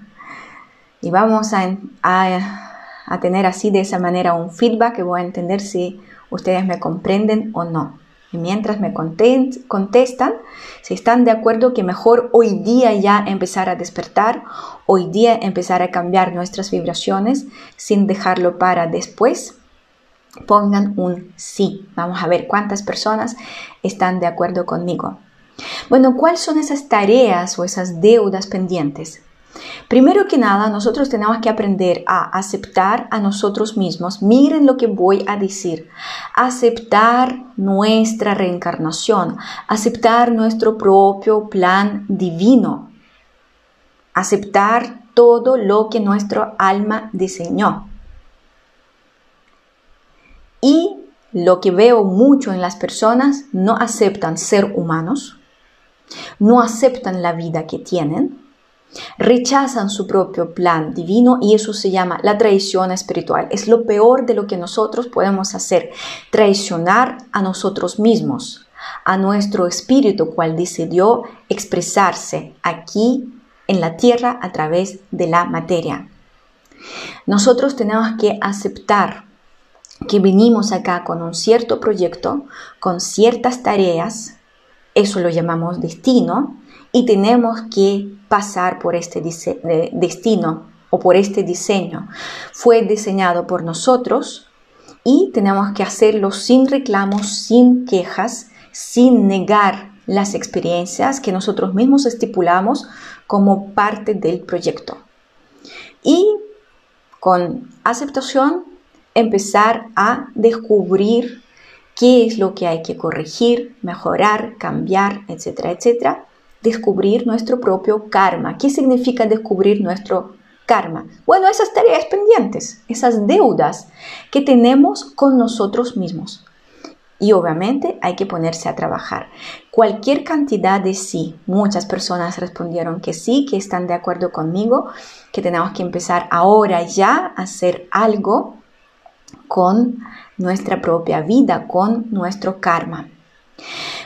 Y vamos a, a tener así de esa manera un feedback que voy a entender si ustedes me comprenden o no. Y mientras me contestan, si están de acuerdo que mejor hoy día ya empezar a despertar, hoy día empezar a cambiar nuestras vibraciones sin dejarlo para después, pongan un sí. Vamos a ver cuántas personas están de acuerdo conmigo. Bueno, ¿cuáles son esas tareas o esas deudas pendientes? Primero que nada, nosotros tenemos que aprender a aceptar a nosotros mismos. Miren lo que voy a decir. Aceptar nuestra reencarnación, aceptar nuestro propio plan divino, aceptar todo lo que nuestro alma diseñó. Y lo que veo mucho en las personas, no aceptan ser humanos, no aceptan la vida que tienen, Rechazan su propio plan divino y eso se llama la traición espiritual. Es lo peor de lo que nosotros podemos hacer, traicionar a nosotros mismos, a nuestro espíritu cual decidió expresarse aquí en la tierra a través de la materia. Nosotros tenemos que aceptar que venimos acá con un cierto proyecto, con ciertas tareas, eso lo llamamos destino, y tenemos que pasar por este destino o por este diseño. Fue diseñado por nosotros y tenemos que hacerlo sin reclamos, sin quejas, sin negar las experiencias que nosotros mismos estipulamos como parte del proyecto. Y con aceptación empezar a descubrir qué es lo que hay que corregir, mejorar, cambiar, etcétera, etcétera, descubrir nuestro propio karma. ¿Qué significa descubrir nuestro karma? Bueno, esas tareas pendientes, esas deudas que tenemos con nosotros mismos. Y obviamente hay que ponerse a trabajar. Cualquier cantidad de sí. Muchas personas respondieron que sí, que están de acuerdo conmigo, que tenemos que empezar ahora ya a hacer algo con nuestra propia vida, con nuestro karma.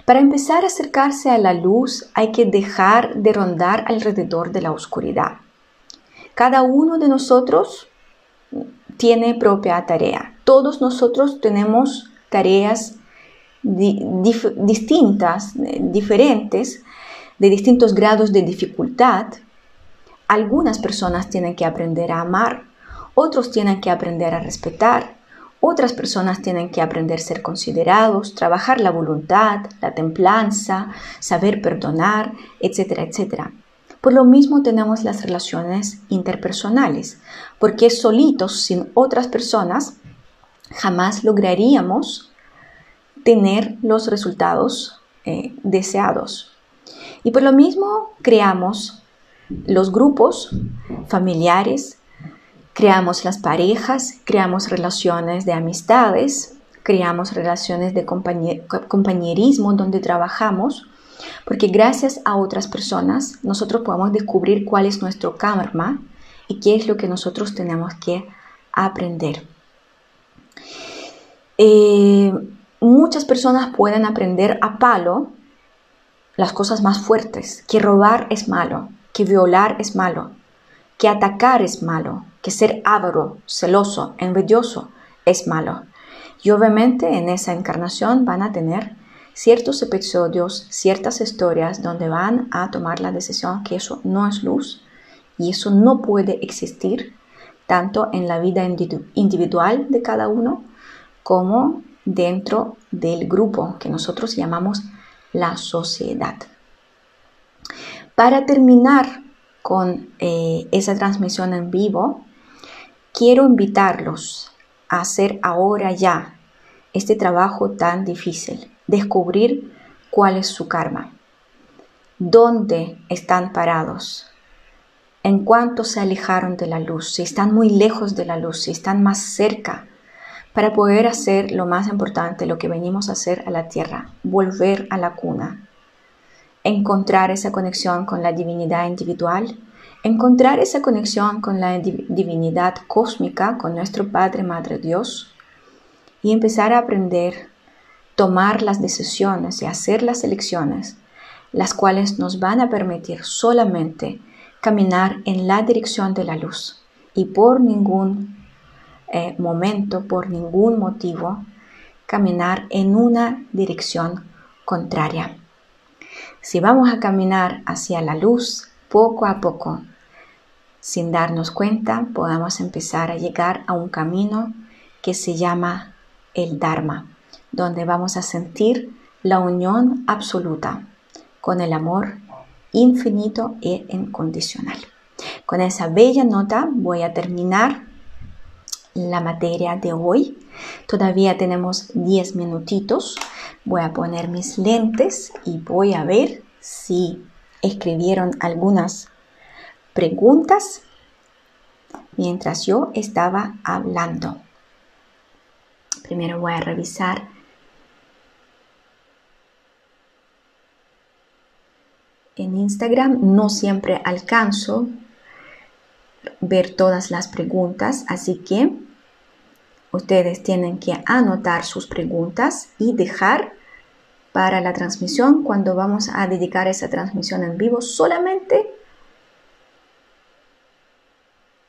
Para empezar a acercarse a la luz hay que dejar de rondar alrededor de la oscuridad. Cada uno de nosotros tiene propia tarea. Todos nosotros tenemos tareas distintas, diferentes, de distintos grados de dificultad. Algunas personas tienen que aprender a amar, otros tienen que aprender a respetar, otras personas tienen que aprender a ser considerados, trabajar la voluntad, la templanza, saber perdonar, etcétera, etcétera. Por lo mismo tenemos las relaciones interpersonales, porque solitos, sin otras personas, jamás lograríamos tener los resultados eh, deseados. Y por lo mismo creamos los grupos familiares, creamos las parejas, creamos relaciones de amistades, creamos relaciones de compañerismo donde trabajamos, porque gracias a otras personas nosotros podemos descubrir cuál es nuestro karma y qué es lo que nosotros tenemos que aprender. Eh, muchas personas pueden aprender a palo las cosas más fuertes, que robar es malo, que violar es malo, que atacar es malo, que ser avaro, celoso, envidioso es malo. Y obviamente en esa encarnación van a tener ciertos episodios, ciertas historias donde van a tomar la decisión que eso no es luz y eso no puede existir tanto en la vida individual de cada uno como dentro del grupo que nosotros llamamos la sociedad. Para terminar con eh, esa transmisión en vivo, quiero invitarlos a hacer ahora ya este trabajo tan difícil, descubrir cuál es su karma, dónde están parados, en cuánto se alejaron de la luz, si están muy lejos de la luz, si están más cerca, para poder hacer lo más importante, lo que venimos a hacer a la tierra, volver a la cuna, encontrar esa conexión con la divinidad individual, encontrar esa conexión con la divinidad cósmica, con nuestro Padre, Madre Dios, y empezar a aprender, tomar las decisiones y hacer las elecciones, las cuales nos van a permitir solamente caminar en la dirección de la luz y por ningún eh, momento, por ningún motivo, caminar en una dirección contraria. Si vamos a caminar hacia la luz poco a poco, sin darnos cuenta, podamos empezar a llegar a un camino que se llama el Dharma, donde vamos a sentir la unión absoluta con el amor infinito e incondicional. Con esa bella nota voy a terminar la materia de hoy. Todavía tenemos 10 minutitos. Voy a poner mis lentes y voy a ver si escribieron algunas preguntas mientras yo estaba hablando. Primero voy a revisar en Instagram. No siempre alcanzo ver todas las preguntas, así que ustedes tienen que anotar sus preguntas y dejar para la transmisión cuando vamos a dedicar esa transmisión en vivo solamente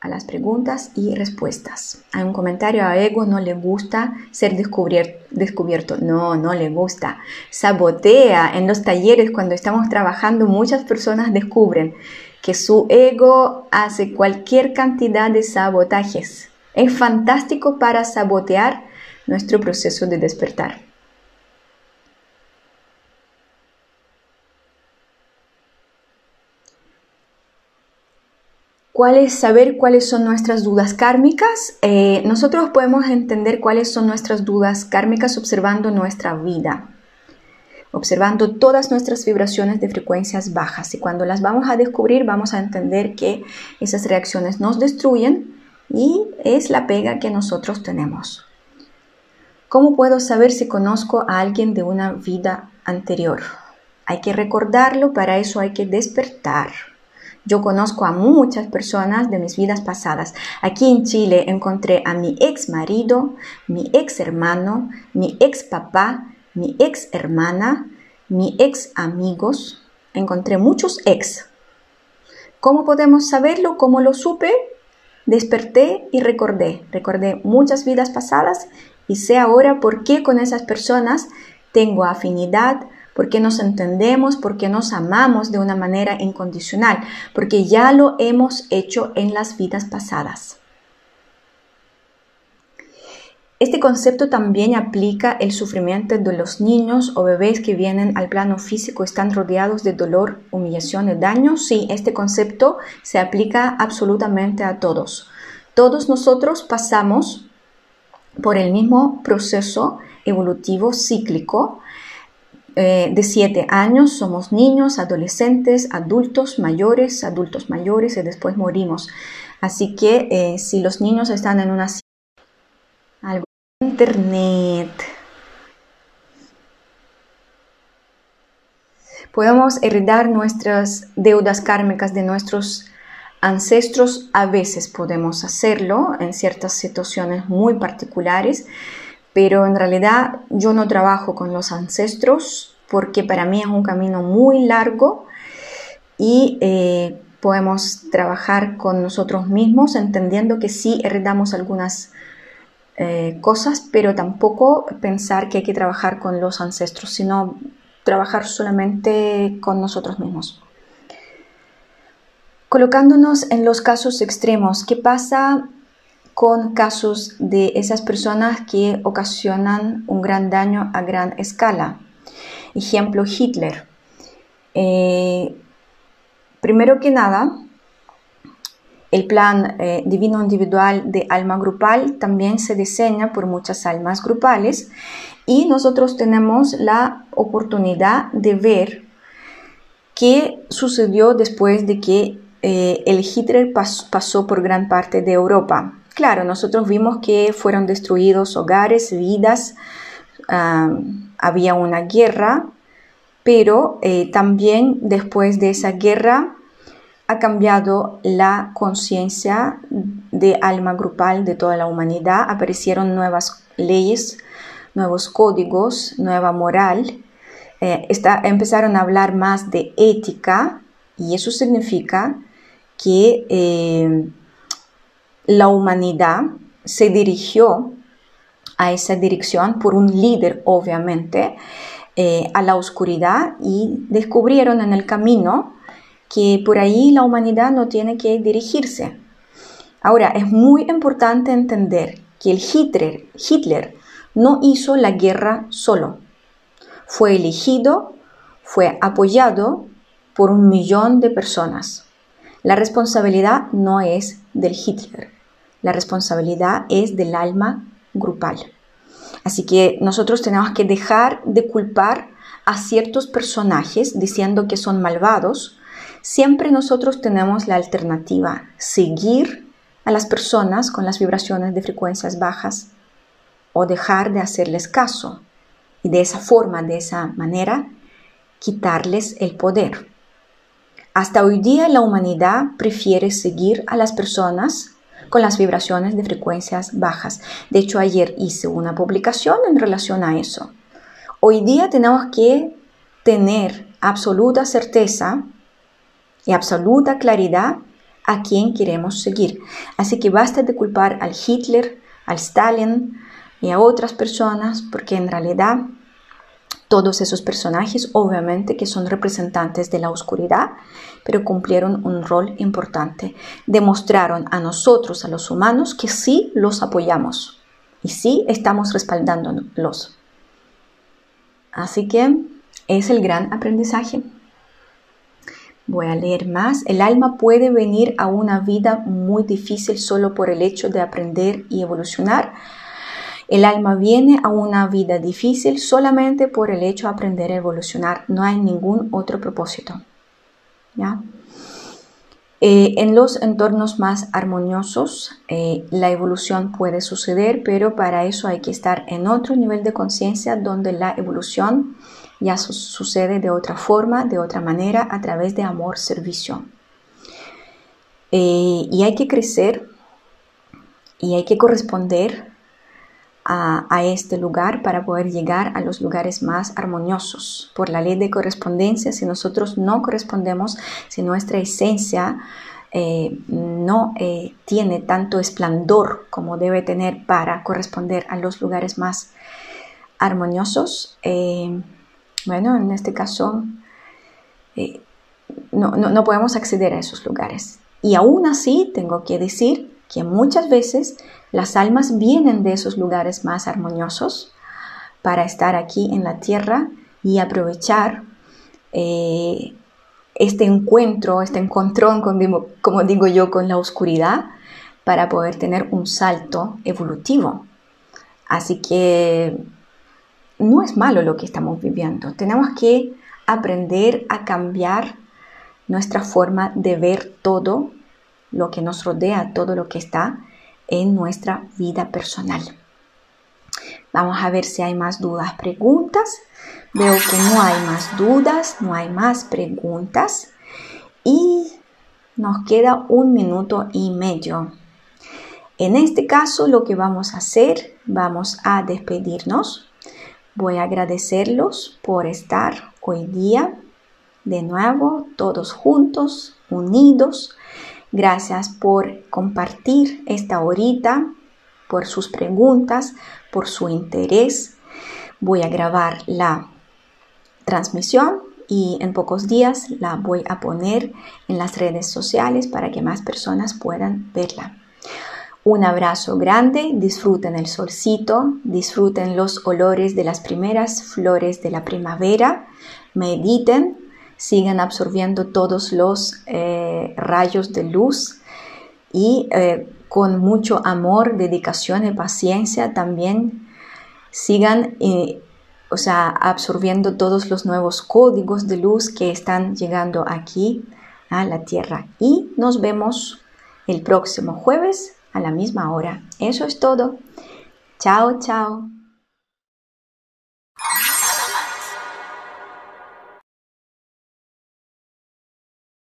a las preguntas y respuestas. Hay un comentario a Ego, no le gusta ser descubierto. No, no le gusta. Sabotea en los talleres cuando estamos trabajando. Muchas personas descubren que su ego hace cualquier cantidad de sabotajes. Es fantástico para sabotear nuestro proceso de despertar. ¿Cuál es saber cuáles son nuestras dudas kármicas? Eh, nosotros podemos entender cuáles son nuestras dudas kármicas observando nuestra vida observando todas nuestras vibraciones de frecuencias bajas y cuando las vamos a descubrir vamos a entender que esas reacciones nos destruyen y es la pega que nosotros tenemos. ¿Cómo puedo saber si conozco a alguien de una vida anterior? Hay que recordarlo, para eso hay que despertar. Yo conozco a muchas personas de mis vidas pasadas. Aquí en Chile encontré a mi ex marido, mi ex hermano, mi ex papá, mi ex hermana, mi ex amigos. Encontré muchos ex. ¿Cómo podemos saberlo? ¿Cómo lo supe? Desperté y recordé. Recordé muchas vidas pasadas y sé ahora por qué con esas personas tengo afinidad, por qué nos entendemos, por qué nos amamos de una manera incondicional, porque ya lo hemos hecho en las vidas pasadas. Este concepto también aplica el sufrimiento de los niños o bebés que vienen al plano físico, están rodeados de dolor, humillación y daño. Sí, este concepto se aplica absolutamente a todos. Todos nosotros pasamos por el mismo proceso evolutivo cíclico. Eh, de siete años somos niños, adolescentes, adultos mayores, adultos mayores y después morimos. Así que eh, si los niños están en una algo internet podemos heredar nuestras deudas kármicas de nuestros ancestros a veces podemos hacerlo en ciertas situaciones muy particulares, pero en realidad yo no trabajo con los ancestros porque para mí es un camino muy largo y eh, podemos trabajar con nosotros mismos entendiendo que sí heredamos algunas eh, cosas, pero tampoco pensar que hay que trabajar con los ancestros, sino trabajar solamente con nosotros mismos. Colocándonos en los casos extremos, ¿qué pasa con casos de esas personas que ocasionan un gran daño a gran escala? Ejemplo, Hitler. Eh, primero que nada, el plan eh, divino individual de alma grupal también se diseña por muchas almas grupales y nosotros tenemos la oportunidad de ver qué sucedió después de que eh, el Hitler pasó por gran parte de Europa. Claro, nosotros vimos que fueron destruidos hogares, vidas, había una guerra, pero eh, también después de esa guerra ha cambiado la conciencia de alma grupal de toda la humanidad, aparecieron nuevas leyes, nuevos códigos, nueva moral, eh, empezaron a hablar más de ética y eso significa que eh, la humanidad se dirigió a esa dirección por un líder, obviamente, eh, a la oscuridad y descubrieron en el camino que por ahí la humanidad no tiene que dirigirse. Ahora, es muy importante entender que el Hitler, Hitler no hizo la guerra solo. Fue elegido, fue apoyado por un millón de personas. La responsabilidad no es del Hitler, la responsabilidad es del alma grupal. Así que nosotros tenemos que dejar de culpar a ciertos personajes diciendo que son malvados. Siempre nosotros tenemos la alternativa, seguir a las personas con las vibraciones de frecuencias bajas o dejar de hacerles caso y de esa forma, de esa manera, quitarles el poder. Hasta hoy día la humanidad prefiere seguir a las personas con las vibraciones de frecuencias bajas. De hecho, ayer hice una publicación en relación a eso. Hoy día tenemos que tener absoluta certeza y absoluta claridad a quién queremos seguir. Así que basta de culpar al Hitler, al Stalin y a otras personas, porque en realidad todos esos personajes, obviamente, que son representantes de la oscuridad, pero cumplieron un rol importante. Demostraron a nosotros, a los humanos, que sí los apoyamos y sí estamos respaldándolos. Así que es el gran aprendizaje. Voy a leer más. El alma puede venir a una vida muy difícil solo por el hecho de aprender y evolucionar el alma viene a una vida difícil solamente por el hecho de aprender a evolucionar. No hay ningún otro propósito. ¿Ya? Eh, en los entornos más armoniosos, eh, la evolución puede suceder, pero para eso hay que estar en otro nivel de conciencia donde la evolución ya sucede de otra forma, de otra manera, a través de amor-servicio. Eh, y hay que crecer y hay que corresponder a, este lugar para poder llegar a los lugares más armoniosos. Por la ley de correspondencia, si nosotros no correspondemos, si nuestra esencia eh, no eh, tiene tanto esplendor como debe tener para corresponder a los lugares más armoniosos, bueno, en este caso no, no podemos acceder a esos lugares. Y aún así tengo que decir que muchas veces las almas vienen de esos lugares más armoniosos para estar aquí en la tierra y aprovechar eh, este encuentro, este encontrón, como digo yo, con la oscuridad para poder tener un salto evolutivo. Así que no es malo lo que estamos viviendo. Tenemos que aprender a cambiar nuestra forma de ver todo lo que nos rodea, todo lo que está en nuestra vida personal. Vamos a ver si hay más dudas, preguntas. Veo que no hay más dudas, no hay más preguntas. Y nos queda un minuto y medio. En este caso lo que vamos a hacer, vamos a despedirnos. Voy a agradecerlos por estar hoy día de nuevo todos juntos, unidos Gracias por compartir esta horita, por sus preguntas, por su interés. Voy a grabar la transmisión y en pocos días la voy a poner en las redes sociales para que más personas puedan verla. Un abrazo grande, disfruten el solcito, disfruten los olores de las primeras flores de la primavera, mediten sigan absorbiendo todos los eh, rayos de luz y eh, con mucho amor, dedicación y paciencia también sigan eh, o sea, absorbiendo todos los nuevos códigos de luz que están llegando aquí a la Tierra. Y nos vemos el próximo jueves a la misma hora. Eso es todo. Chao, chao.